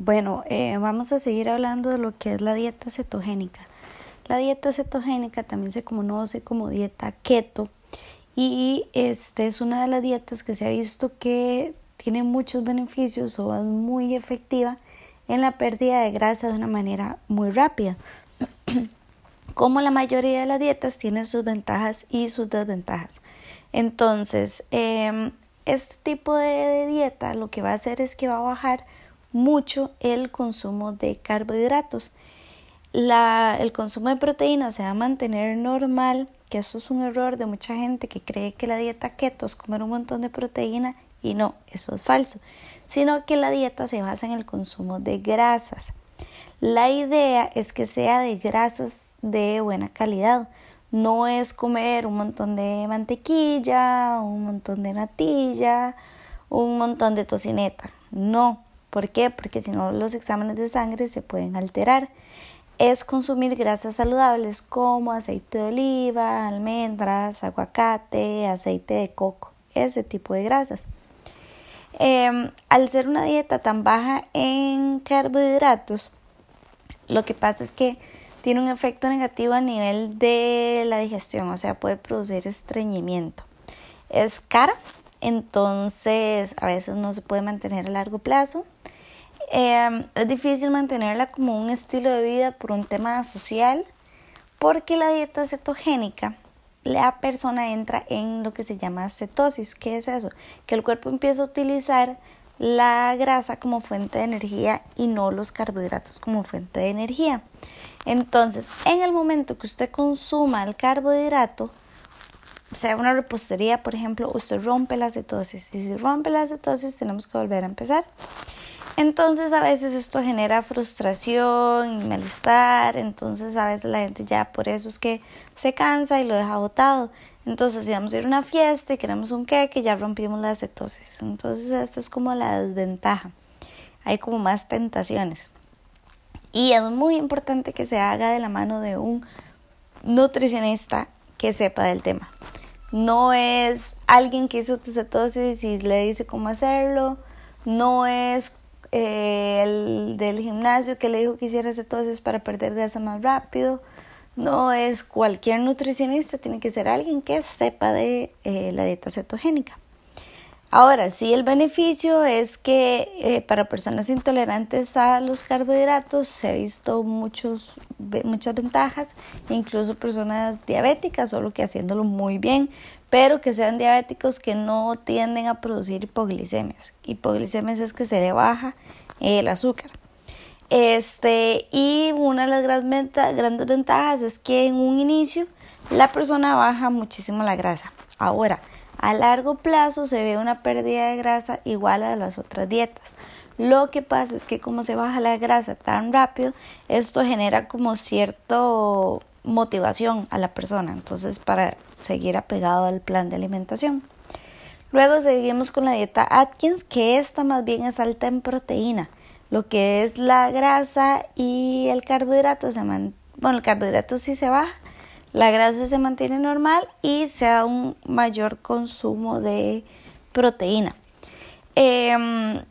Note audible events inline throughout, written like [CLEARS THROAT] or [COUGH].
Bueno, eh, vamos a seguir hablando de lo que es la dieta cetogénica. La dieta cetogénica también se conoce como dieta keto y este es una de las dietas que se ha visto que tiene muchos beneficios o es muy efectiva en la pérdida de grasa de una manera muy rápida. [CLEARS THROAT] como la mayoría de las dietas tienen sus ventajas y sus desventajas. Entonces, eh, este tipo de dieta lo que va a hacer es que va a bajar mucho el consumo de carbohidratos. el consumo de proteínas se va a mantener normal, que eso es un error de mucha gente que cree que la dieta keto es comer un montón de proteína y no, eso es falso, sino que la dieta se basa en el consumo de grasas. La idea es que sea de grasas de buena calidad. No es comer un montón de mantequilla, un montón de natilla, un montón de tocineta. No, ¿Por qué? Porque si no los exámenes de sangre se pueden alterar. Es consumir grasas saludables como aceite de oliva, almendras, aguacate, aceite de coco, ese tipo de grasas. Em, al ser una dieta tan baja en carbohidratos, lo que pasa es que tiene un efecto negativo a nivel de la digestión, o sea, puede producir estreñimiento. Es cara, entonces a veces no se puede mantener a largo plazo. Em, es difícil mantenerla como un estilo de vida por un tema social, porque la dieta cetogénica, la persona entra en lo que se llama cetosis. ¿Qué es eso? Que el cuerpo empieza a utilizar la grasa como fuente de energía y no los carbohidratos como fuente de energía. Entonces, en el momento que usted consuma el carbohidrato, sea una repostería, por ejemplo, usted rompe la cetosis. Y si rompe la cetosis, tenemos que volver a empezar. Entonces a veces esto genera frustración malestar, entonces a veces la gente ya por eso es que se cansa y lo deja botado. Entonces si vamos a ir a una fiesta y queremos un queque, ya rompimos la cetosis. Entonces esta es como la desventaja. Hay como más tentaciones. Y es muy importante que se haga de la mano de un nutricionista que sepa del tema. No es alguien que hizo cetosis y le dice cómo hacerlo. No es eh, el del gimnasio que le dijo que hiciera cetosis para perder grasa más rápido. No es cualquier nutricionista, tiene que ser alguien que sepa de eh, la dieta cetogénica. Ahora, sí, el beneficio es que eh, para personas intolerantes a los carbohidratos se ha visto muchos, muchas ventajas, incluso personas diabéticas, solo que haciéndolo muy bien, pero que sean diabéticos que no tienden a producir hipoglicemias. Hipoglicemias es que se le baja el azúcar. Este, y una de las grandes ventajas es que en un inicio la persona baja muchísimo la grasa. Ahora, a largo plazo se ve una pérdida de grasa igual a las otras dietas. Lo que pasa es que como se baja la grasa tan rápido, esto genera como cierto motivación a la persona, entonces para seguir apegado al plan de alimentación. Luego seguimos con la dieta Atkins, que esta más bien es alta en proteína. Lo que es la grasa y el carbohidrato se bueno, el carbohidrato sí se baja, la grasa se mantiene normal y se da un mayor consumo de proteína. Em,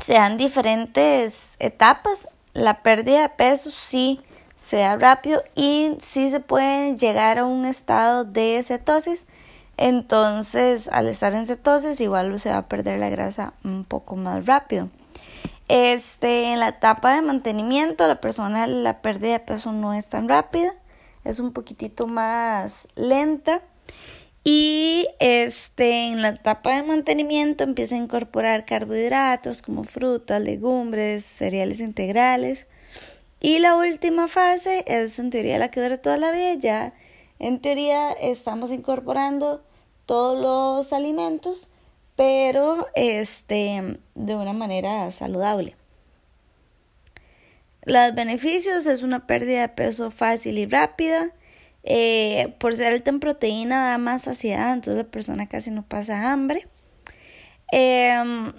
se dan diferentes etapas. La pérdida de peso sí se da rápido y sí se puede llegar a un estado de cetosis. Entonces, al estar en cetosis, igual se va a perder la grasa un poco más rápido. Este, en la etapa de mantenimiento, la persona, la pérdida de peso no es tan rápida es un poquitito más lenta. Y este, en la etapa de mantenimiento empieza a incorporar carbohidratos como frutas, legumbres, cereales integrales. Y la última fase es en teoría la que dura toda la vida. Ya en teoría estamos incorporando todos los alimentos, pero este, de una manera saludable. Los beneficios es una pérdida de peso fácil y rápida. Eh, por ser alta en proteína da más saciedad, entonces la persona casi no pasa hambre. Em,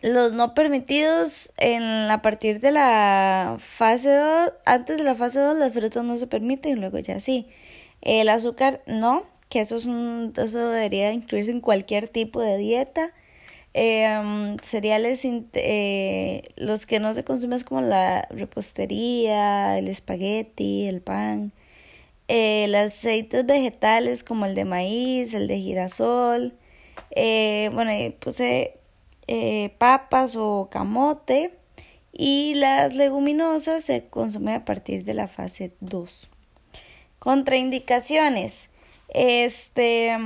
los no permitidos en a partir de la fase 2, antes de la fase 2 las frutas no se permiten y luego ya sí. El azúcar no, que eso, es un, eso debería incluirse en cualquier tipo de dieta. Em, cereales, eh, los que no se consumen es como la repostería, el espagueti, el pan. Eh, los aceites vegetales como el de maíz, el de girasol. Eh, bueno, puse papas o camote. Y las leguminosas se consumen a partir de la fase 2. Contraindicaciones. Este,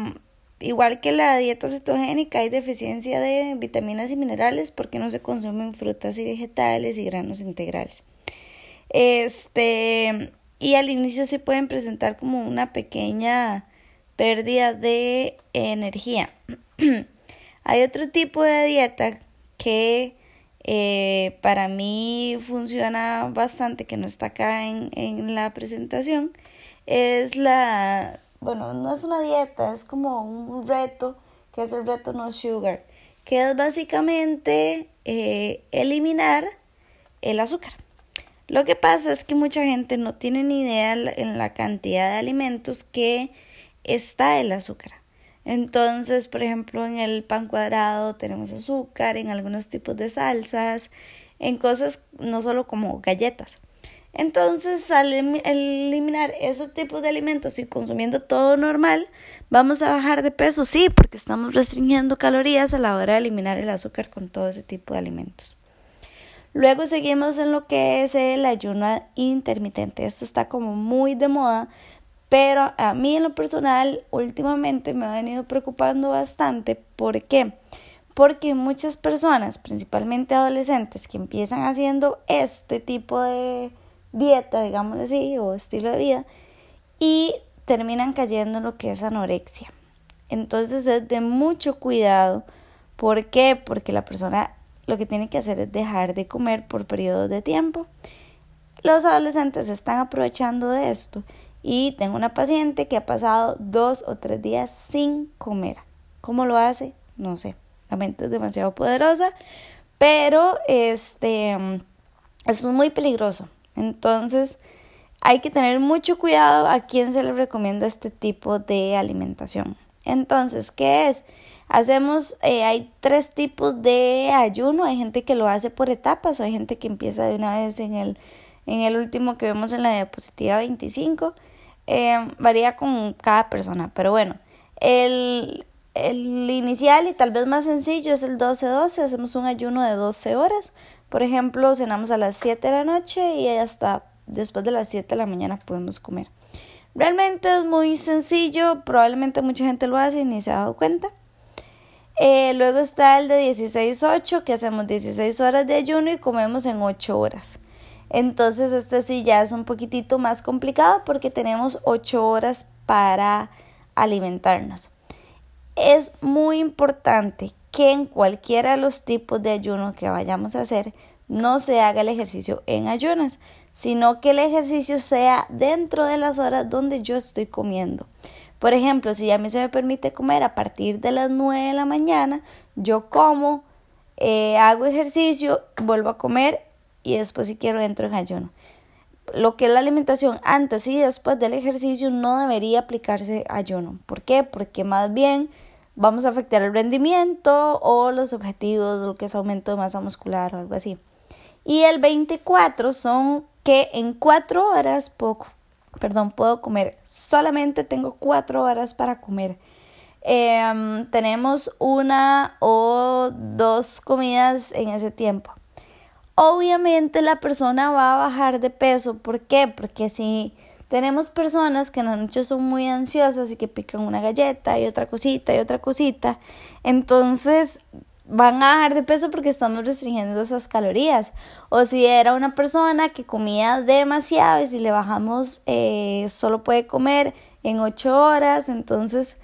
igual que la dieta cetogénica, hay deficiencia de vitaminas y minerales porque no se consumen frutas y vegetales y granos integrales. Este, y al inicio se pueden presentar como una pequeña pérdida de energía. [CLEARS THROAT] hay otro tipo de dieta que eh, para mí funciona bastante, que no está acá en, en la presentación, es la bueno, no es una dieta, es como un reto, que es el reto no sugar, que es básicamente eh, eliminar el azúcar. Lo que pasa es que mucha gente no tiene ni idea en la cantidad de alimentos que está el azúcar. Entonces, por ejemplo, en el pan cuadrado tenemos azúcar, en algunos tipos de salsas, en cosas no solo como galletas. Entonces, al eliminar esos tipos de alimentos y consumiendo todo normal, vamos a bajar de peso, sí, porque estamos restringiendo calorías a la hora de eliminar el azúcar con todo ese tipo de alimentos. Luego seguimos en lo que es el ayuno intermitente. Esto está como muy de moda, pero a mí en lo personal últimamente me ha venido preocupando bastante. ¿Por qué? Porque muchas personas, principalmente adolescentes, que empiezan haciendo este tipo de dieta, digámoslo así, o estilo de vida, y terminan cayendo en lo que es anorexia. Entonces es de mucho cuidado. ¿Por qué? Porque la persona lo que tiene que hacer es dejar de comer por periodos de tiempo. Los adolescentes están aprovechando de esto y tengo una paciente que ha pasado dos o tres días sin comer. ¿Cómo lo hace? No sé. La mente es demasiado poderosa, pero este, es muy peligroso entonces, hay que tener mucho cuidado a quién se le recomienda este tipo de alimentación. Entonces, ¿qué es? Hacemos, eh, hay tres tipos de ayuno. Hay gente que lo hace por etapas o hay gente que empieza de una vez en el, en el último que vemos en la diapositiva 25. Eh, varía con cada persona, pero bueno, el, el inicial y tal vez más sencillo es el 12-12. Hacemos un ayuno de 12 horas por ejemplo, cenamos a las 7 de la noche y hasta después de las 7 de la mañana podemos comer. Realmente es muy sencillo, probablemente mucha gente lo hace y ni se ha dado cuenta. Eh, luego está el de 16-8, que hacemos 16 horas de ayuno y comemos en 8 horas. Entonces este sí ya es un poquitito más complicado porque tenemos 8 horas para alimentarnos. Es muy importante que en cualquiera de los tipos de ayuno que vayamos a hacer no se haga el ejercicio en ayunas, sino que el ejercicio sea dentro de las horas donde yo estoy comiendo. Por ejemplo, si a mí se me permite comer a partir de las 9 de la mañana, yo como, eh, hago ejercicio, vuelvo a comer y después si quiero entro en ayuno. Lo que es la alimentación antes y después del ejercicio no debería aplicarse ayuno. ¿Por qué? Porque más bien vamos a afectar el rendimiento o los objetivos, lo que es aumento de masa muscular o algo así. Y el 24 son que en cuatro horas puedo, perdón, puedo comer. Solamente tengo cuatro horas para comer. Em, tenemos una o dos comidas en ese tiempo. Obviamente la persona va a bajar de peso. ¿Por qué? Porque si tenemos personas que en la noche son muy ansiosas y que pican una galleta y otra cosita y otra cosita. Entonces van a bajar de peso porque estamos restringiendo esas calorías. O si era una persona que comía demasiado y si le bajamos eh, solo puede comer en 8 horas, entonces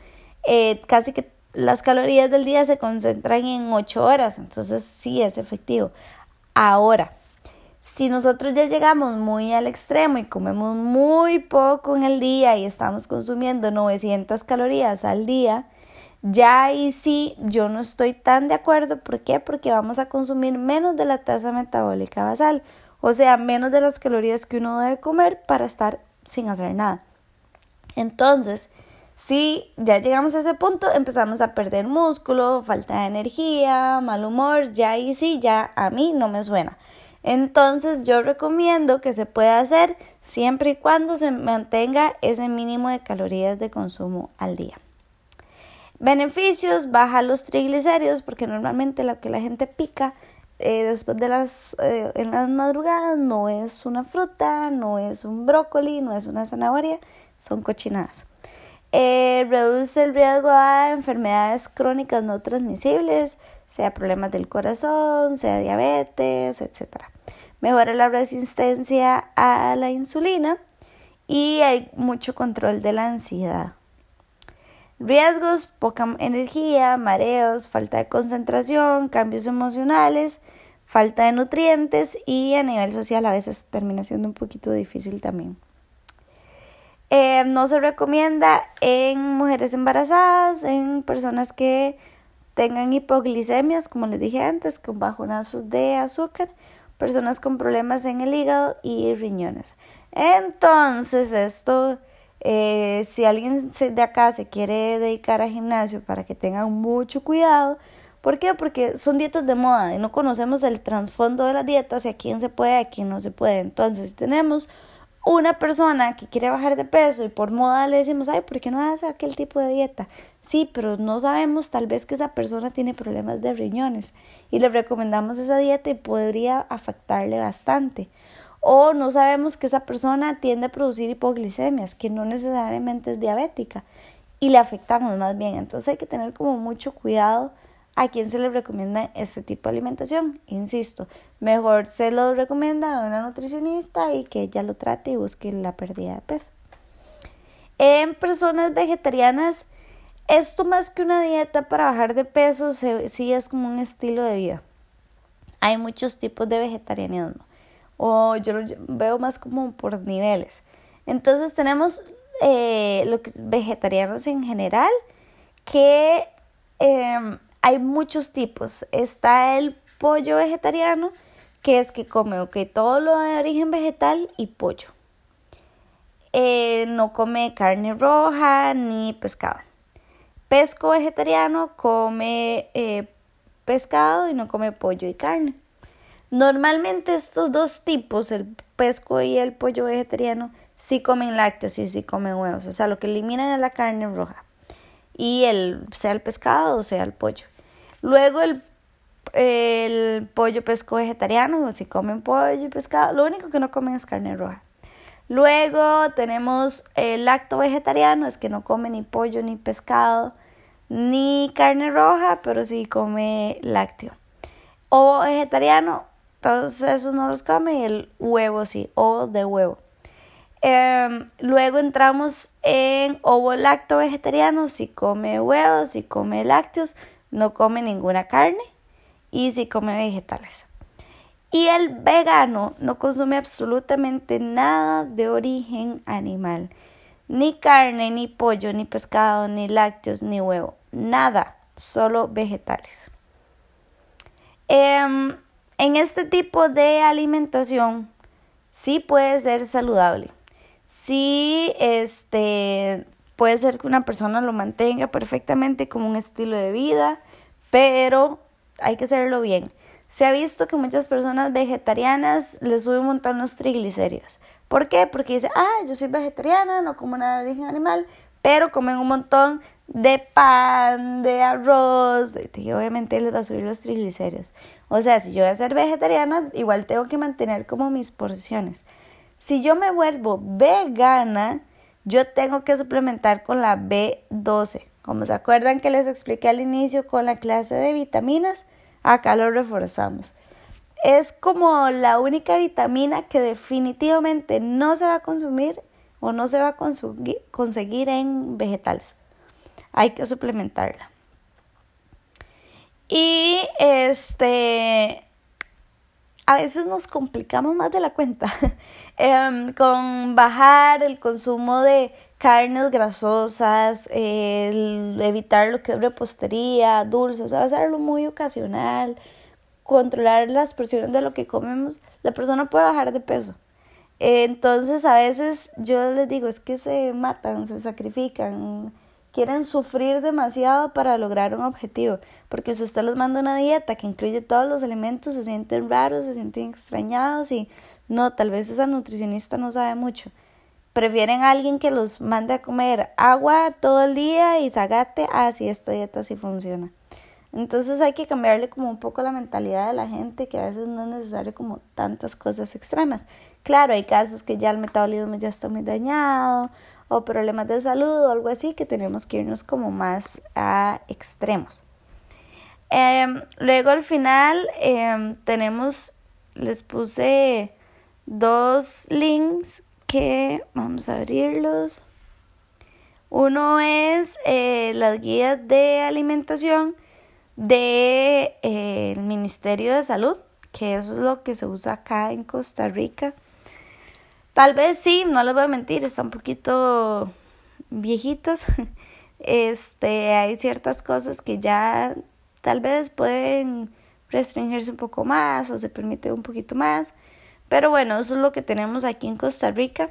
eh, casi que las calorías del día se concentran en 8 horas. Entonces sí es efectivo. Ahora, si nosotros ya llegamos muy al extremo y comemos muy poco en el día y estamos consumiendo 900 calorías al día, ya ahí sí yo no estoy tan de acuerdo. ¿Por qué? Porque vamos a consumir menos de la tasa metabólica basal, o sea, menos de las calorías que uno debe comer para estar sin hacer nada. Entonces, Si ya llegamos a ese punto, empezamos a perder músculo, falta de energía, mal humor, ya ahí sí, ya a mí no me suena. Entonces yo recomiendo que se pueda hacer siempre y cuando se mantenga ese mínimo de calorías de consumo al día. Beneficios, baja los triglicéridos porque normalmente lo que la gente pica eh, después de las eh, en las madrugadas no es una fruta, no es un brócoli, no es una zanahoria, son cochinadas. Eh, reduce el riesgo a enfermedades crónicas no transmisibles, sea problemas del corazón, sea diabetes, etc. Mejora la resistencia a la insulina y hay mucho control de la ansiedad. Riesgos, poca energía, mareos, falta de concentración, cambios emocionales, falta de nutrientes y a nivel social a veces termina siendo un poquito difícil también. Eh, no se recomienda en mujeres embarazadas, en personas que tengan hipoglicemias, como les dije antes, con bajonazos de azúcar, personas con problemas en el hígado y riñones. Entonces, esto eh, si alguien de acá se quiere dedicar a gimnasio para que tengan mucho cuidado, ¿por qué? Porque son dietas de moda y no conocemos el trasfondo de las dietas y a quién se puede, a quién no se puede. Entonces, si tenemos una persona que quiere bajar de peso y por moda le decimos, ay, ¿por qué no hace aquel tipo de dieta? Sí, pero no sabemos tal vez que esa persona tiene problemas de riñones y le recomendamos esa dieta y podría afectarle bastante o no sabemos que esa persona tiende a producir hipoglicemias, que no necesariamente es diabética y le afectamos más bien. Entonces hay que tener como mucho cuidado a quién se le recomienda este tipo de alimentación. Insisto, mejor se lo recomienda a una nutricionista y que ella lo trate y busque la pérdida de peso. En personas vegetarianas, esto más que una dieta para bajar de peso, sí es como un estilo de vida. Hay muchos tipos de vegetarianismo o yo lo veo más como por niveles. Entonces tenemos eh, lo que es vegetarianos en general, que em, hay muchos tipos. Está el pollo vegetariano, que es que come todo lo de origen vegetal y pollo. Eh, no come carne roja ni pescado. Pesco vegetariano come eh, pescado y no come pollo y carne. Normalmente estos dos tipos, el pesco y el pollo vegetariano, sí comen lácteos y sí comen huevos. O sea, lo que eliminan es la carne roja. Y el, sea el pescado o sea el pollo. Luego el, el pollo pesco vegetariano, si comen pollo y pescado, lo único que no comen es carne roja. Luego tenemos el lacto vegetariano, es que no come ni pollo ni pescado ni carne roja, pero sí come lácteo. O vegetariano, todos esos no los come y el huevo sí, o de huevo. Em, luego entramos en ovo lacto vegetariano, si come huevos, si come lácteos, no come ninguna carne y si come vegetales. Y el vegano no consume absolutamente nada de origen animal, ni carne, ni pollo, ni pescado, ni lácteos, ni huevo, nada, solo vegetales. Eh, en este tipo de alimentación sí puede ser saludable. Sí, este, puede ser que una persona lo mantenga perfectamente como un estilo de vida, pero hay que hacerlo bien. Se ha visto que muchas personas vegetarianas les suben un montón los triglicéridos. ¿Por qué? Porque dice, ah, yo soy vegetariana, no como nada de origen animal, pero comen un montón de pan, de arroz, y obviamente les va a subir los triglicéridos. O sea, si yo voy a ser vegetariana, igual tengo que mantener como mis porciones. Si yo me vuelvo vegana, yo tengo que suplementar con la B12. Como se acuerdan que les expliqué al inicio con la clase de vitaminas, acá lo reforzamos. Es como la única vitamina que definitivamente no se va a consumir o no se va a conseguir en vegetales hay que suplementarla. Y este, a veces nos complicamos más de la cuenta [LAUGHS] em, con bajar el consumo de carnes grasosas, evitar lo que es repostería, dulces, hacerlo muy ocasional, controlar las porciones de lo que comemos, la persona puede bajar de peso. Entonces a veces yo les digo, es que se matan, se sacrifican, quieren sufrir demasiado para lograr un objetivo, porque si usted les manda una dieta que incluye todos los elementos, se sienten raros, se sienten extrañados y no, tal vez esa nutricionista no sabe mucho. Prefieren a alguien que los mande a comer agua todo el día y zagate, ah, sí, esta dieta sí funciona. Entonces hay que cambiarle como un poco la mentalidad de la gente, que a veces no es necesario como tantas cosas extremas. Claro, hay casos que ya el metabolismo ya está muy dañado o problemas de salud o algo así que tenemos que irnos como más a extremos. Em, luego al final em, tenemos, les puse dos links que vamos a abrirlos. Uno es eh, las guías de alimentación del de, eh, Ministerio de Salud, que es lo que se usa acá en Costa Rica. Tal vez sí, no les voy a mentir, están un poquito viejitos. [LAUGHS] Este, hay ciertas cosas que ya tal vez pueden restringirse un poco más o se permite un poquito más. Pero bueno, eso es lo que tenemos aquí en Costa Rica.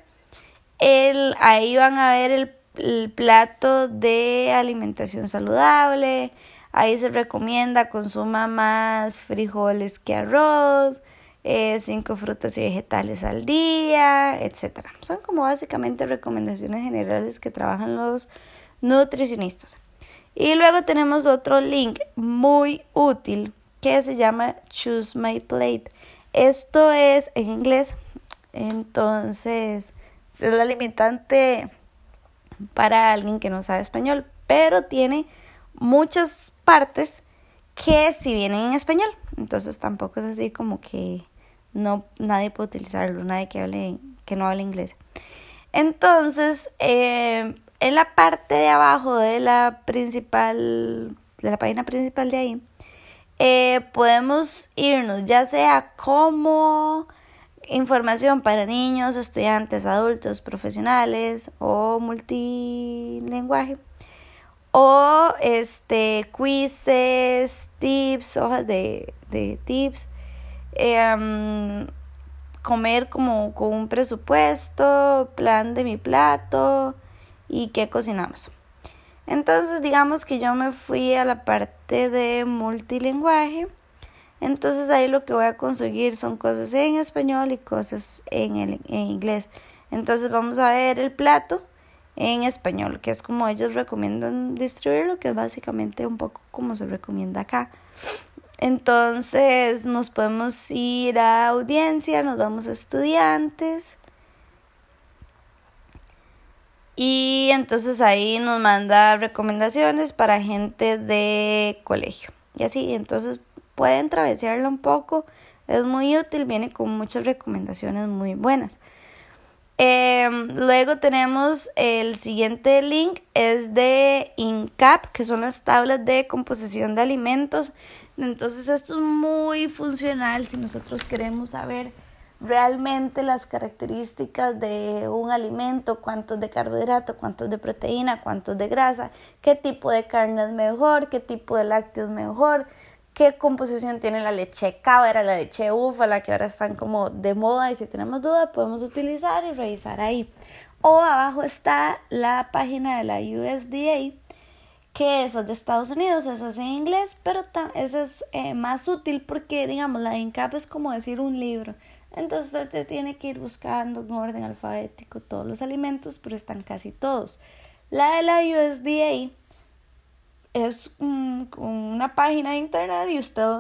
El, ahí van a ver el, el plato de alimentación saludable. Ahí se recomienda consuma más frijoles que arroz eh, cinco frutas y vegetales al día, etc. Son como básicamente recomendaciones generales que trabajan los nutricionistas. Y luego tenemos otro link muy útil que se llama Choose My Plate. Esto es en inglés, entonces es la limitante para alguien que no sabe español, pero tiene muchas partes que si vienen en español. Entonces tampoco es así como que no nadie puede utilizarlo, nadie que hable que no hable inglés. Entonces, eh, en la parte de abajo de la principal, de la página principal de ahí, eh, podemos irnos ya sea como información para niños, estudiantes, adultos, profesionales o multilingüe o este quizzes, tips, hojas de, de tips Em, comer como con un presupuesto, plan de mi plato y qué cocinamos. Entonces digamos que yo me fui a la parte de multilingüe. Entonces ahí lo que voy a conseguir son cosas en español y cosas en, el, en inglés. Entonces vamos a ver el plato en español, que es como ellos recomiendan distribuirlo, que es básicamente un poco como se recomienda acá. Entonces nos podemos ir a audiencia, nos vamos a estudiantes. Y entonces ahí nos manda recomendaciones para gente de colegio. Y así, entonces pueden travesearlo un poco. Es muy útil, viene con muchas recomendaciones muy buenas. Em, luego tenemos el siguiente link, es de INCAP, que son las tablas de composición de alimentos. Entonces esto es muy funcional si nosotros queremos saber realmente las características de un alimento, cuántos de carbohidrato, cuántos de proteína, cuántos de grasa, qué tipo de carne es mejor, qué tipo de lácteo es mejor, qué composición tiene la leche cabra, la leche búfala, que ahora están como de moda y si tenemos duda podemos utilizar y revisar ahí. O abajo está la página de la USDA que esas de Estados Unidos, esas en inglés, pero esa es eh, más útil porque, digamos, la INCAP es como decir un libro. Entonces usted tiene que ir buscando en orden alfabético todos los alimentos, pero están casi todos. La de la USDA es una página de internet y usted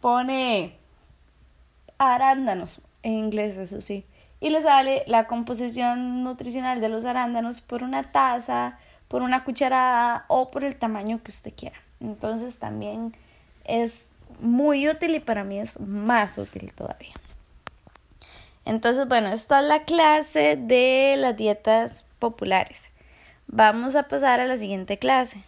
pone arándanos en inglés, eso sí. Y le sale la composición nutricional de los arándanos por una taza, por una cucharada o por el tamaño que usted quiera. Entonces también es muy útil y para mí es más útil todavía. Entonces, bueno, esta es la clase de las dietas populares. Vamos a pasar a la siguiente clase.